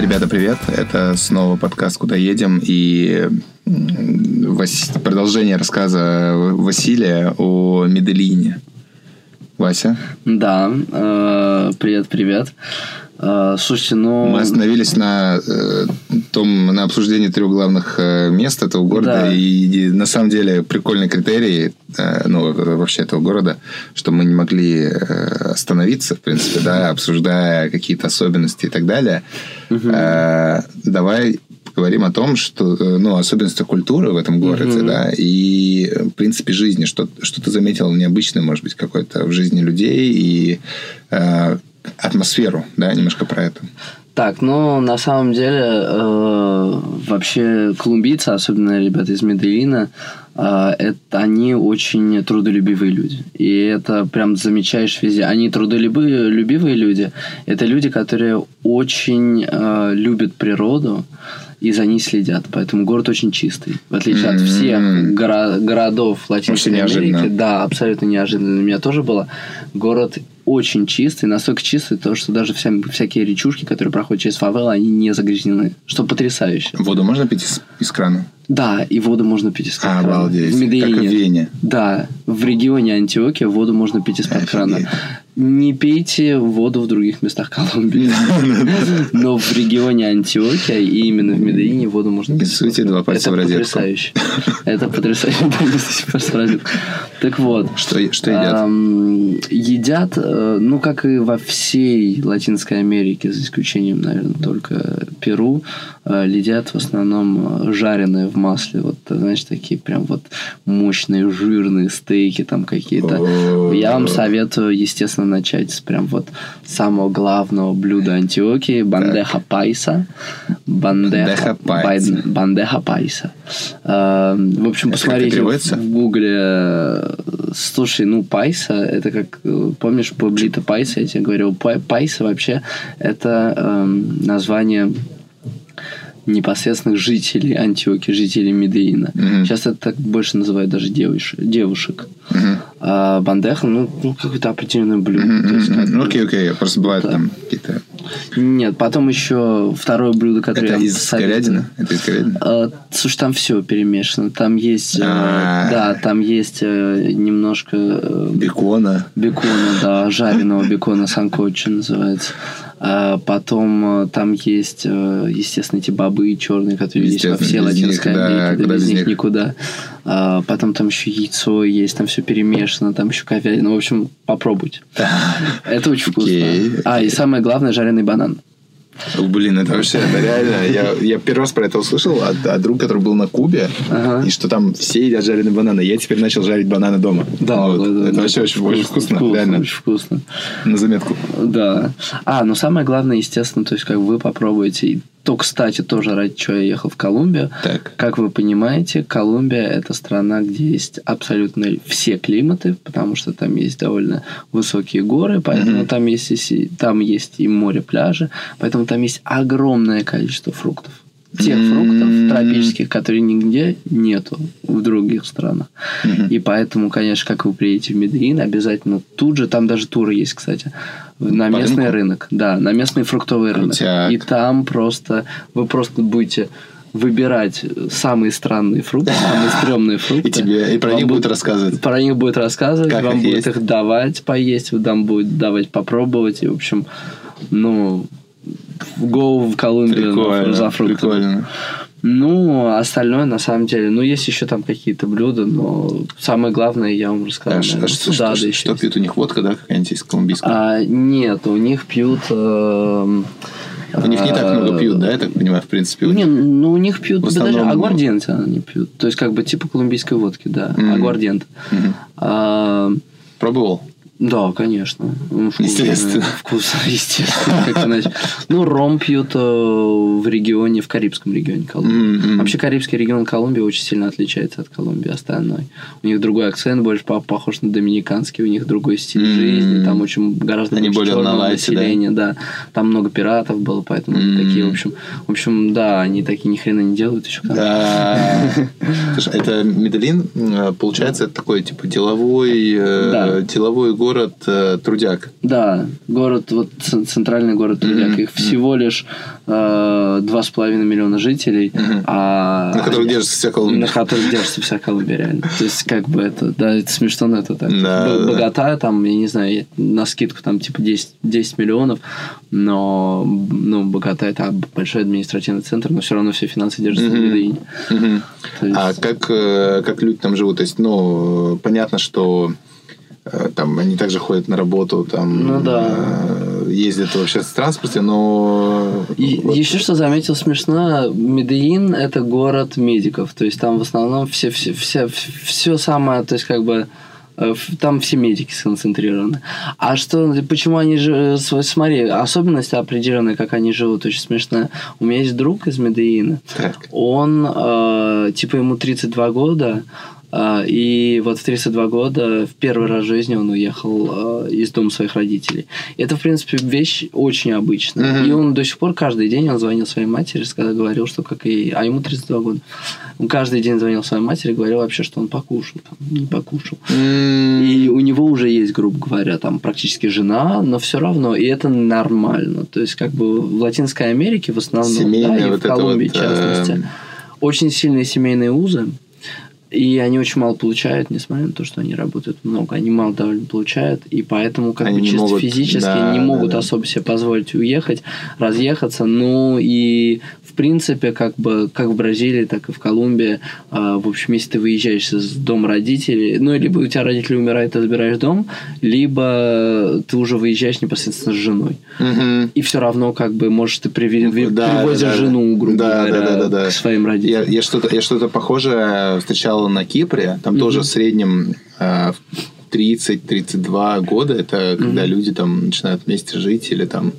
Ребята, привет! Это снова подкаст «Куда едем?» и Вас... продолжение рассказа Василия о Меделине. Вася? Да, э, привет-привет. Э, слушайте, ну... Мы остановились на э, том, на обсуждении трех главных э, мест этого города. Да. И, и на самом деле прикольный критерий, э, ну, вообще этого города, что мы не могли э, остановиться, в принципе, да, обсуждая какие-то особенности и так далее. Э, давай поговорим о том, что, э, ну, особенности культуры в этом городе, Мгм. да, и, э, в принципе, жизни. Что, что ты заметил необычное, может быть, какое-то в жизни людей и э, атмосферу, да, немножко про это. Так, ну, на самом деле, э, вообще колумбийцы, особенно ребята из Медellина, э, это они очень трудолюбивые люди. И это прям замечаешь везде. Они трудолюбивые любивые люди. Это люди, которые очень э, любят природу и за ней следят. Поэтому город очень чистый. В отличие от М. всех горо- городов Латинской Америки. неожиданно. Да, абсолютно неожиданно для меня тоже было. Город очень чистый, настолько чистый, то, что даже вся, всякие речушки, которые проходят через фавелы, они не загрязнены. Что потрясающе. Воду можно пить из, из крана? Да, и воду можно пить из-под крана. Обалдеть. В Медельине. Как в Вене. Да, в регионе Антиокия воду можно пить из-под крана. Не пейте воду в других местах Колумбии. Но в регионе Антиокия и именно в Медельине воду можно пить. суйте два пальца Это в розетку. потрясающе. Это потрясающе. В розетку. Так вот. Что, едят? Едят, э, ну, как и во всей Латинской Америке, за исключением, наверное, только Перу, э, едят в основном э, жареные в масле. Вот, знаешь, такие прям вот мощные, жирные стейки там какие-то. Я вам советую, естественно, начать с прям вот самого главного блюда Антиокии, бандеха пайса. Бандеха пайса. Бандеха пайса. Э, В общем, Это посмотрите в гугле. э, Слушай, ну пайса, это как, э, помнишь, Паблито пайса, я тебе говорил, Пай- пайса вообще это эм, название непосредственных жителей Антиоки, жителей Медеина. Мгм. Сейчас это так больше называют даже девуш- девушек. Мгм. А бандеха, ну, ну какое-то определенное блюдо. Окей, окей. Просто бывают Да. там какие-то... Нет, потом еще второе блюдо, которое Это я из советую. говядины? Это из говядины? А, Слушай, там все перемешано. Там есть, э, А. да, там есть э, немножко э, Бекона. бекона, да, жареного бекона санкочи называется. А потом э, там есть, э, естественно, эти бобы черные, которые есть во всей них, Латинской да, Америке, да, без них них. никуда. А потом там еще яйцо есть, там все перемешано, там еще говядина. В общем, попробуйте. Это очень вкусно. А, и самое главное, жареный банан. Блин, это вообще, это реально, я, я первый раз про это услышал от, от друга, который был на Кубе, Ага. и что там все едят жареные бананы. Я теперь начал жарить бананы дома. Да, Вот. да, да, это да. вообще очень, очень вкусно, реально. Очень вкусно. На заметку. Да. А, ну самое главное, естественно, то есть как вы попробуете. И то, кстати, тоже ради чего я ехал в Колумбию. Так. Как вы понимаете, Колумбия это страна, где есть абсолютно все климаты, потому что там есть довольно высокие горы, поэтому Мгм. там есть и, там есть и море, пляжи, поэтому там есть огромное количество фруктов. Тех фруктов тропических, которые нигде нету в других странах. И поэтому, конечно, как вы приедете в Медellин, обязательно тут же, там даже туры есть, кстати, на По местный рынку? рынок. Да, на местный фруктовый рынок. Крутяк. И там просто, вы просто будете выбирать самые странные фрукты, самые стрёмные фрукты. И тебе и про Вам них будут рассказывать. Про них будет рассказывать, Как вам их будет есть. их давать поесть, вам будет давать попробовать. И, в общем, ну, go в Колумбию Прикольно, за фруктами. прикольно. Ну, остальное, на самом деле, ну, есть еще там какие-то блюда, но самое главное я вам рассказал. А, а наверное. что, что- что есть. пьют у них? Водка, да, какая-нибудь есть колумбийская? А, нет, у них пьют... эм, у них не так а, много пьют, да, я так понимаю, в принципе. Не, ну у них пьют даже агварденты они пьют. То есть как бы типа колумбийской водки, да, агвардент. А, Пробовал? Да, конечно. Ну, вкусно. Естественно. Вкусно, естественно. Как иначе. Ну, ром пьют э, в регионе, в Карибском регионе Колумбии. Вообще, Карибский регион Колумбии очень сильно отличается от Колумбии остальной. У них другой акцент, больше по- похож на доминиканский, у них другой стиль жизни, там очень гораздо Они больше более черного лайте, населения, да? Там много пиратов было, поэтому такие, в общем, в общем, да, они такие ни хрена не делают еще. Да. Слушай, это Медellин, э, получается, это такой, типа, деловой, э, деловой город город э, Трудяк. Да, город, вот центральный город Трудяк. Мгм. Их всего лишь э, два с половиной миллиона жителей, Мгм. а На которых держится вся Колумбия. на которых держится вся Колумбия, реально. То есть, как бы это, да, это смешно, но это так. Да, Б- да. Богата, там, я не знаю, на скидку там типа 10, 10 миллионов, но, ну, Богата это большой административный центр, но все равно все финансы держатся в Мгм. Медellине. Мгм. То есть- А как, э, как люди там живут? То есть, ну, понятно, что там они также ходят на работу, там Ну да. э, ездят в общественном транспорте, но И вот- еще что заметил смешно, Медellин это город медиков, то есть там в основном все, все, все, все самое, то есть как бы э, там все медики сконцентрированы. А что, почему они же, смотри, особенности определенные, как они живут, очень смешно. У меня есть друг из Медellина, Так. он, э, типа, ему 32 года, э, и вот в 32 года в первый раз в жизни он уехал э, из дома своих родителей. И это, в принципе, вещь очень обычная. Мгм. И он до сих пор каждый день он звонил своей матери, когда говорил, что как и... А ему 32 года. Он каждый день звонил своей матери говорил вообще, что он покушал. Там, не покушал. М, И у него уже есть, грубо говоря, там практически жена, но все равно, и это нормально. То есть, как бы в Латинской Америке в основном, да, Семейное и вот в Колумбии вот, в частности, эм, очень сильные семейные узы. И они очень мало получают, несмотря на то, что они работают много. Они мало довольно получают, и поэтому как Они бы чисто могут, физически да, не да, могут да. особо себе позволить уехать, разъехаться. Ну и в принципе, как бы как в Бразилии, так и в Колумбии, а, в общем, если ты выезжаешь из дома родителей, ну, либо у тебя родители умирают, ты забираешь дом, либо ты уже выезжаешь непосредственно с женой. мгм. И все равно, как бы, можешь ты приве- Да, привозишь да, да. жену, грубо Да, говоря, да, да, да, да. к своим Я, родителям. я что-то я что-то похожее встречал на Кипре. Там Мгм. тоже в среднем э, в 30-32 года. Это когда люди там начинают вместе жить или там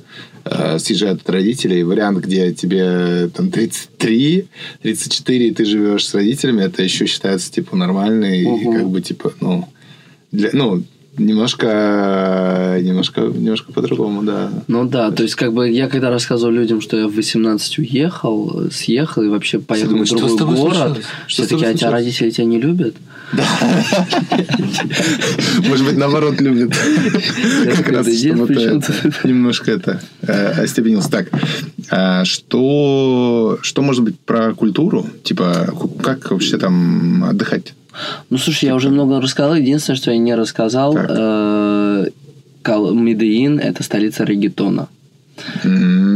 э, съезжают от родителей. Вариант, где тебе там 33, 34, и ты живешь с родителями, это еще считается типа нормальный. И Мгм. как бы типа, ну, для, ну, немножко, немножко, немножко по-другому, да. Ну да, то есть как бы я когда рассказывал людям, что я в 18 уехал, съехал и вообще поехал думают, в другой город, случилось? Все таки а тебя случилось?» родители тебя не любят? Может быть, наоборот, любят. Как раз, да немножко это э, остепенился. Так, а что что может быть про культуру? Типа, как вообще там отдыхать? Ну слушай, я уже много рассказал, единственное, что я не рассказал, э, Медellин это столица регетона. То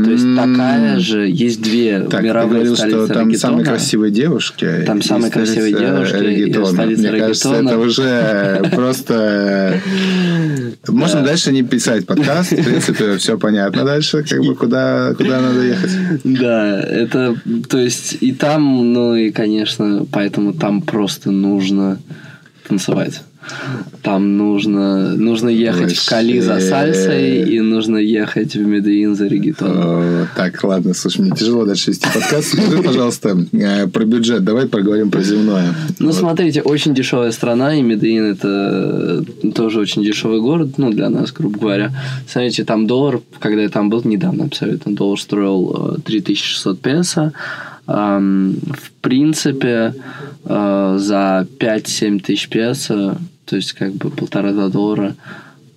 То есть такая же, есть две Так, ты мировые говорил, столицы что там регетона. самые красивые девушки. Там и самые красивые девушки, и регетона. столица Мне кажется, регетона. это уже просто... Можно дальше не писать подкаст. В принципе, все понятно дальше, как бы куда, куда надо ехать. Да, это, то есть, и там, ну и, конечно, поэтому там просто нужно танцевать. Там нужно, нужно ехать в Кали за Вообще. сальсой и нужно ехать в Медеин за регетоном. Э, Так, ладно, слушай, мне тяжело дальше вести подкаст. Скажи, пожалуйста, э, про бюджет. Давай поговорим про земное. Ну, Вот. смотрите, очень дешевая страна, и Медеин это тоже очень дешевый город, ну, для нас, грубо говоря. Смотрите, там доллар, когда я там был, недавно абсолютно, доллар строил э, 3600 песо. Ам, В принципе, э, за 5-7 тысяч песо, то есть как бы полтора-два доллара,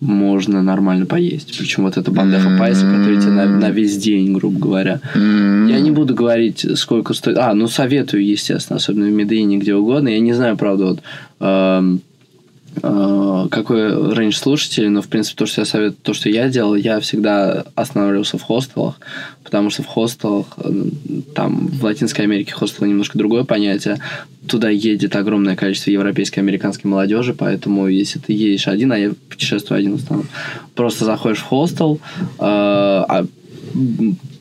можно нормально поесть. Причем вот это бандеха пайса, которая тебе на, на весь день, грубо говоря. Я не буду говорить, сколько стоит. А, ну советую, естественно, особенно в Медиине, где угодно. Я не знаю, правда, вот эм, э, какой рейндж слушателей, но в принципе то, что я советую, то, что я делал, я всегда останавливался в хостелах, потому что в хостелах, э, там в Латинской Америке хостел немножко другое понятие. Туда едет огромное количество европейской американской молодежи, поэтому если ты едешь один, а я путешествую один в просто заходишь в хостел, э, а,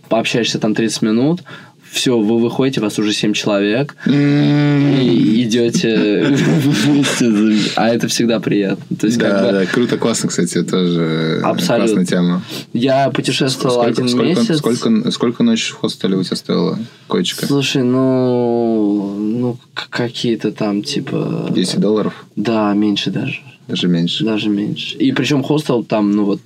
пообщаешься там 30 минут, все, вы выходите, вас уже 7 человек, и идете вместе, а это всегда приятно. То есть, как Да, бы, да, круто, классно, кстати, тоже Абсолютно. классная тема. я путешествовал Сколько, один сколько, месяц. сколько, сколько ночь в хостеле у тебя стоила коечка? Слушай, ну, ну какие-то там типа. 10 долларов? Да, меньше даже, Даже меньше. даже меньше. И причем хостел там, ну вот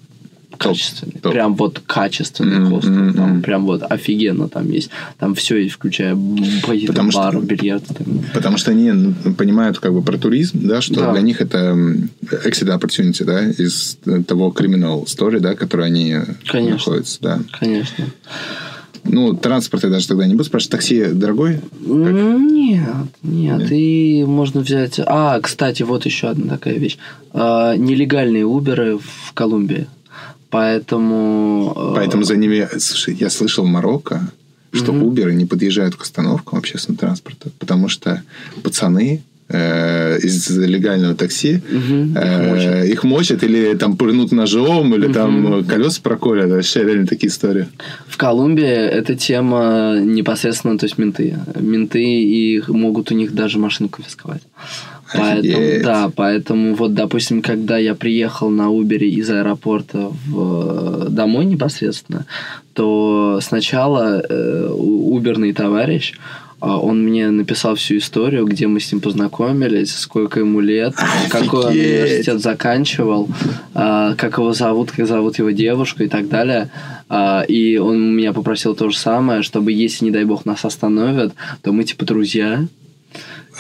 качественный. топ. Прям вот качественный Мгм, хостел. Там мгм. прям вот офигенно там есть. Там все есть, включая какие-то Потому что- бары, бильярд. далее. Потому что они понимают как бы про туризм, да, что Да. для них это exit opportunity, да, из того criminal story, да, который они Конечно. находятся, да. Конечно. Ну, транспорт я даже тогда не буду спрашивать. Такси дорогой? М, Нет, нет, и можно взять... А, кстати, вот еще одна такая вещь. А, нелегальные Уберы в Колумбии. Поэтому... э, Поэтому за ними... Слушай, я слышал в Марокко, что Мгм. Уберы не подъезжают к остановкам общественного транспорта, потому что пацаны э, из легального такси Мгм, их мочат. их мочат или там пырнут ножом, или там колеса проколят. Вообще реально такие истории. В Колумбии эта тема непосредственно, то есть менты. Менты и могут у них даже машину конфисковать. Поэтому, Офигеть. да, поэтому вот, допустим, когда я приехал на Убере из аэропорта в, домой непосредственно, то сначала э, уберный товарищ, а, он мне написал всю историю, где мы с ним познакомились, сколько ему лет, какой он Офигеть. университет заканчивал, а, как его зовут, как зовут его девушку и так далее. А, И он меня попросил то же самое, чтобы если, не дай бог, нас остановят, то мы типа друзья.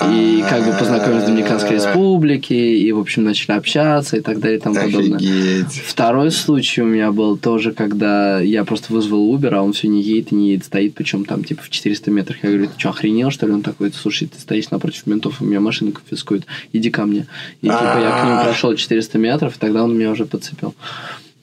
И как бы познакомились в Доминиканской республике, и, в общем, начали общаться и так далее и тому подобное. Второй случай у меня был тоже, когда я просто вызвал Uber, а он все не едет и не едет, стоит, причем там типа в 400 метрах. Я говорю, ты что, охренел, что ли? Он такой, слушай, ты стоишь напротив ментов, у меня машину конфискуют, иди ко мне. И типа я к нему прошел 400 метров, и тогда он меня уже подцепил.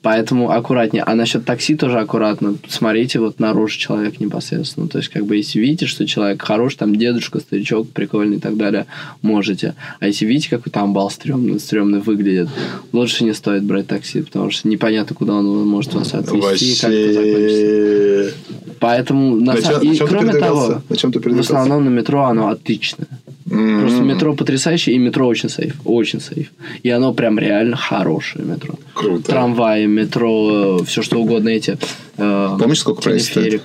Поэтому аккуратнее. А насчет такси тоже аккуратно. Смотрите вот на рожу человека непосредственно. То есть, как бы, если видите, что человек хорош, там дедушка, старичок, прикольный и так далее, можете. А если видите, какой там бал стрёмный, стрёмный выглядит, лучше не стоит брать такси, потому что непонятно, куда он может вас отвезти, как. Вообще. Поэтому, на На и на ты кроме того, На чём ты в основном на метро оно отличное. М. Просто метро потрясающее, и метро очень сейф. Очень сейф. И оно прям реально хорошее метро. Круто. Трамваи, метро, все что угодно эти. э, Помнишь, сколько проезд стоит?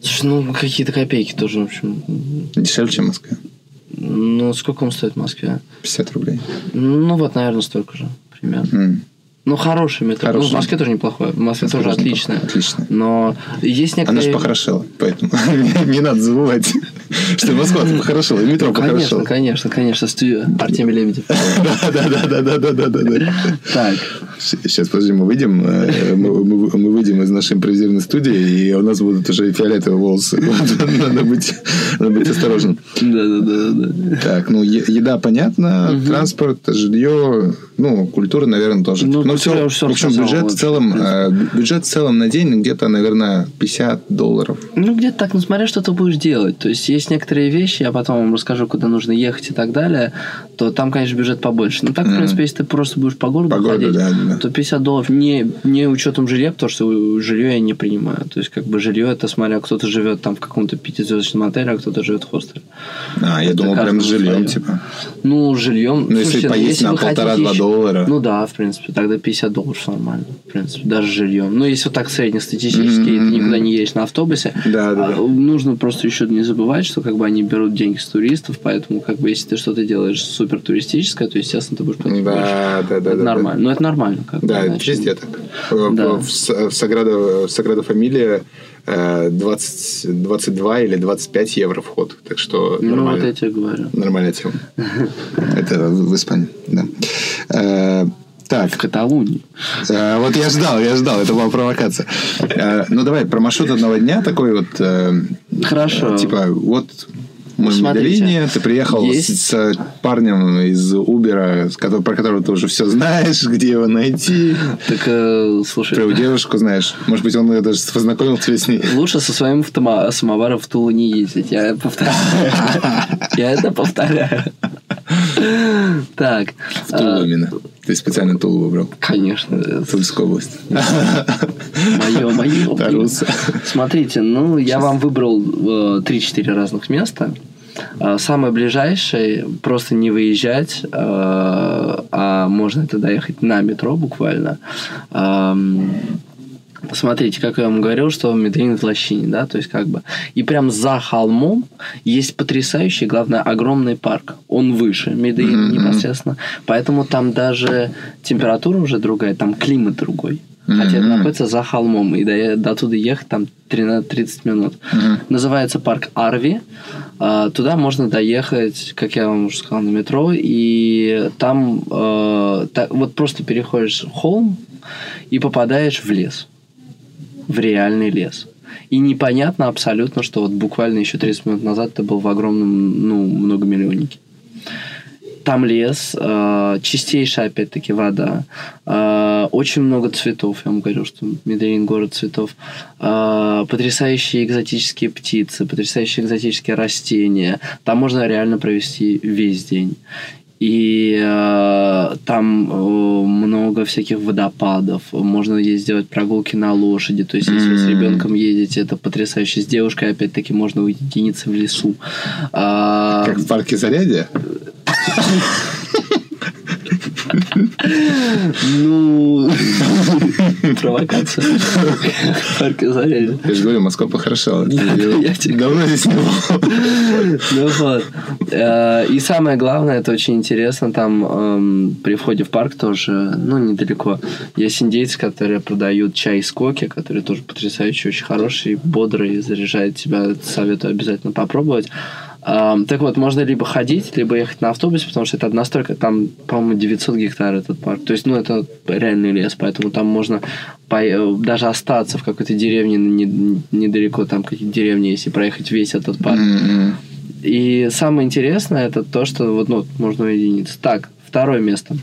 Слушай, ну какие-то копейки тоже, в общем. Дешевле, чем в Москве. Ну, сколько он стоит в Москве? 50 рублей. Ну, вот, наверное, столько же, примерно. М. Ну, хорошее метро. Ну, Хорошее. в Москве тоже неплохое. В Москве Москве тоже отличное. Отлично. Но есть Она некоторые... же похорошела, поэтому не надо забывать, что Москва похорошела, и метро Конечно, похорошело. конечно, конечно. Студия Артемий Лебедев. Да-да-да-да-да-да-да. Так, Сейчас, подожди, мы выйдем, э, мы, выйдем из нашей импровизированной студии, и у нас будут уже фиолетовые волосы. Надо быть, надо быть осторожным. да-да-да. Так, ну, еда понятно, транспорт, жилье, ну, культура, наверное, тоже. Ну, уже всё в общем, бюджет в целом, э, бюджет в целом на день где-то, наверное, 50 долларов. Ну, где-то так, ну, смотря, что ты будешь делать. То есть, есть некоторые вещи, я потом вам расскажу, куда нужно ехать и так далее, то там, конечно, бюджет побольше. Ну, так, в принципе, если ты просто будешь по городу По городу, ходить, да, да. то 50 долларов не, не учетом жилья, потому что жилье я не принимаю. То есть, как бы жилье это смотря, кто-то живет там в каком-то пятизвездочном отеле, а кто-то живет в хостеле. А, я Это думал, прям с жильем, своё. типа. Ну, жильем. Ну, если поесть на вы хотите полтора-два доллара. Ну да, в принципе, тогда 50 долларов нормально. В принципе, даже жильем. Ну, если вот так среднестатистически, и ты никуда не едешь на автобусе, Да, да, а, да. нужно просто еще не забывать, что как бы они берут деньги с туристов, поэтому как бы если ты что-то делаешь супер туристическое, то, естественно, ты будешь платить больше. Да, да, да. это да, нормально. Ну, это нормально. Как бы, Да, это иначе- везде так. В- Да. В, в Саграда, в Саграда Фамилия э, 20, 22 или 25 евро вход. Так что Ну, вот нормально. я тебе говорю. Нормальная тема. Это в в Испании, да. Э, В Так, Каталунии. э, вот я ждал, я ждал, это была провокация. Э, Ну, давай, про маршрут одного дня такой вот... э, Хорошо. Типа, вот мы в Медellине, ты приехал с, есть- с парнем из которого- про которого ты уже все знаешь, где его найти. Так, э, слушай, Про его девушку знаешь. Может быть, он даже познакомил тебя с ней. Лучше со своим самоваром в Тулу не ездить. Я повторяю. Я это повторяю. Так. В Тулу именно. Ты специально Тулу выбрал. Конечно. Тульскую область. Мое, мое. Смотрите, ну, я вам выбрал э, 3-4 разных места. Э, Самое ближайшее, просто не выезжать, э, а можно это доехать на метро буквально. Смотрите, как я вам говорил, что Медellин в лощине, да, то есть как бы... И прям за холмом есть потрясающий, главное, огромный парк. Он выше Мгм, мгм. непосредственно. Поэтому там даже температура уже другая, там климат другой. Хотя это Мгм. находится за холмом, и до, до туда ехать там 13-30 минут. Мгм. Называется парк Арви. А, Туда можно доехать, как я вам уже сказал, на метро. И там э, та- вот просто переходишь холм и попадаешь в лес. В реальный лес. И непонятно абсолютно, что вот буквально еще 30 минут назад ты был в огромном, ну, многомиллионнике. Там лес, э, чистейшая, опять-таки, вода, э, очень много цветов, я вам говорю, что Медellин город цветов, э, потрясающие экзотические птицы, потрясающие экзотические растения. Там можно реально провести весь день. И э, там э, много всяких водопадов. Можно есть сделать прогулки на лошади. То есть, если вы с ребенком едете, это потрясающе. С девушкой, опять-таки, можно уединиться в лесу. А, Как в парке Зарядье? Ну, провокация. Я же говорю, Москва похорошела. Давно здесь не был. Ну вот. Э, И самое главное, это очень интересно, там эм, при входе в парк тоже, ну, недалеко, есть индейцы, которые продают чай из коки, который тоже потрясающий, очень хороший, бодрый, заряжает тебя. Советую обязательно попробовать. Так вот, можно либо ходить, либо ехать на автобусе, потому что это настройка, там, по-моему, 900 гектар этот парк. То есть, ну, это реальный лес, поэтому там можно по- э, даже остаться в какой-то деревне не- недалеко, там какие-то деревни, если проехать весь этот парк. М-м. И самое интересное это то, что вот, ну, можно уединиться. Так, второе место.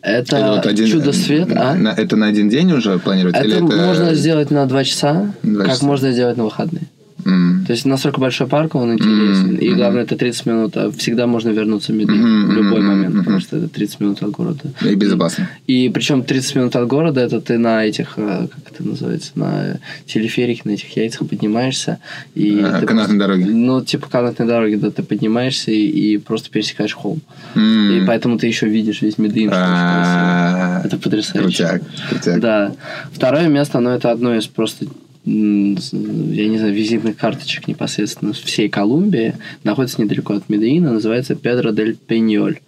Это, Это вот один- чудо свет, а? на- Это на один день уже планировать? Это, или это можно сделать на два часа, Два как часа. можно сделать на выходные. М. То есть настолько большой парк, он интересен. Мгм, И главное, это 30 минут. а Всегда можно вернуться в Медellин Мгм, в любой момент, мгм. потому что это 30 минут от города. И безопасно. И причем 30 минут от города, это ты на этих, э, как это называется, на телеферике, на этих яйцах поднимаешься. И А, ты канатной дороге. Ну, типа канатной дороги, да, ты поднимаешься и, и просто пересекаешь холм. М. И поэтому ты еще видишь весь красиво. А, Это потрясающе. Крутяк, крутяк. Да. Второе место, оно это одно из просто я не знаю, визитных карточек непосредственно всей Колумбии, находится недалеко от Медellина, называется Педро дель Пеньоль.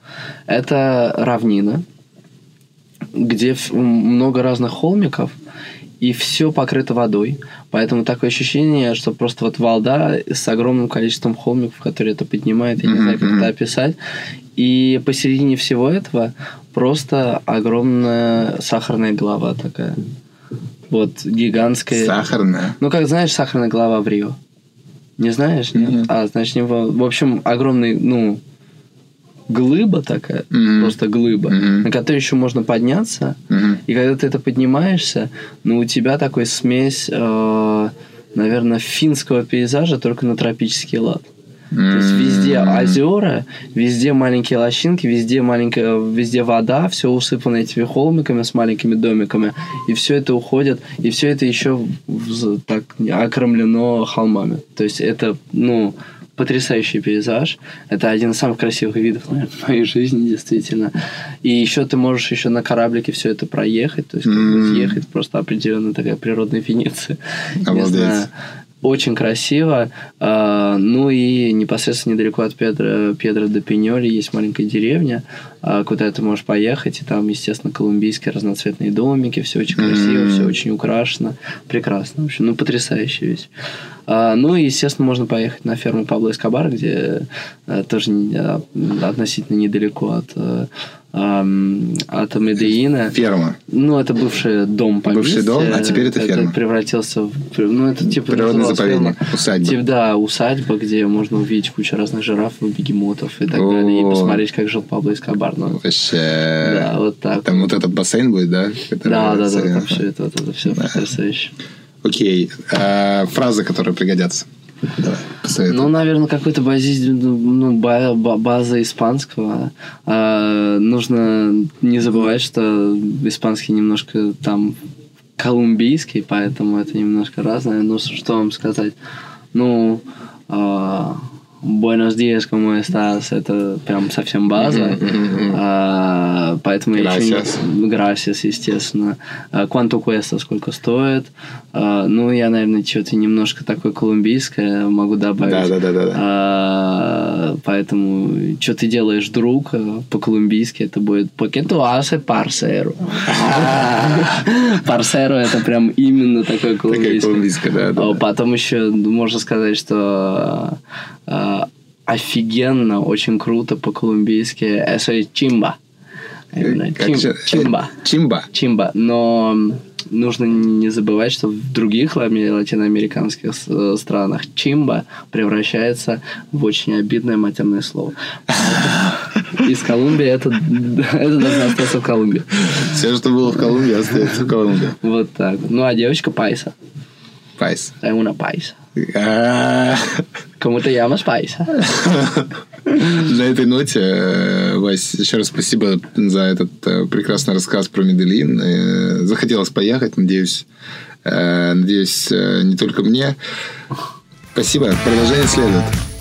Это равнина, где много разных холмиков, и все покрыто водой. Поэтому такое ощущение, что просто вот волда с огромным количеством холмиков, которые это поднимает, я не знаю, как это описать. И посередине всего этого просто огромная сахарная голова такая. Вот, гигантская. Сахарная. Ну, как знаешь, сахарная голова в Рио? Не знаешь? Нет? Нет. А, значит, не в... общем, огромный, ну, глыба такая, Мгм. просто глыба, Мгм. на которой еще можно подняться. Мгм. И когда ты это поднимаешься, ну, у тебя такой смесь, э, наверное, финского пейзажа, только на тропический лад. То есть везде озера, везде маленькие лощинки, везде маленькая, везде вода, все усыпано этими холмиками с маленькими домиками, и все это уходит, и все это еще так окромлено холмами. То есть это, ну, потрясающий пейзаж. Это один из самых красивых видов, наверное, в моей жизни, действительно. И еще ты можешь еще на кораблике все это проехать, то есть М. съехать, просто определенно такая природная Венеция. Не Обалдеть. знаю. Очень красиво. А, Ну и непосредственно недалеко от Педро, Педро де Пиньоли есть маленькая деревня, а, куда ты можешь поехать. И там, естественно, колумбийские разноцветные домики. Все очень красиво, М. все очень украшено. Прекрасно. В общем, ну, потрясающая вещь. А, Ну и, естественно, можно поехать на ферму Пабло Эскобара, где э, тоже относительно недалеко от, э, ам, от Медеина. Ферма. Ну, это бывший дом поместья. Бывший дом, а теперь это ферма. превратился в... Ну, это типа... Природный заповедник. ферма. Усадьба. Типа, да, усадьба, где можно увидеть кучу разных жирафов, бегемотов и так О. далее. И посмотреть, как жил Пабло Эскобар. Ну, Вообще. да, вот так. Там вот этот бассейн будет, да? Да, да, да, там все это, вот это все потрясающе. Окей. А, Фразы, которые пригодятся. Ну, наверное, какой-то базис, ну, ба- база испанского. А, нужно не забывать, что испанский немножко там колумбийский, поэтому это немножко разное. Ну, что вам сказать? Ну, а, Buenos días, ¿cómo estás? Это прям совсем база. А, поэтому я еще Gracias. не... Gracias, естественно. А, Quanto cuesta? Сколько стоит? А, ну, я, наверное, что-то немножко такое колумбийское могу добавить. Да, да, да, да, да. А, поэтому, что ты делаешь, друг, а, по-колумбийски это будет «Porque tú haces parcero?» Парсеро это прям именно такое колумбийское. А Потом еще можно сказать, что а, офигенно, очень круто по-колумбийски. Же- Чимба. э, Чимба. Чимба. Но нужно не забывать, что в других латиноамериканских э, странах чимба превращается в очень обидное матерное слово. Из Колумбии это, это должно остаться в Колумбии. Все, что было в Колумбии, остается в Колумбии. Вот так. Ну, а девочка пайса. Пайс. Una. А, ¿Cómo te llamas paisa? На этой ноте, э, Вась, еще раз спасибо за этот э, прекрасный рассказ про Медellин. Э, Захотелось поехать, надеюсь, надеюсь, не только мне. Спасибо. Продолжение следует.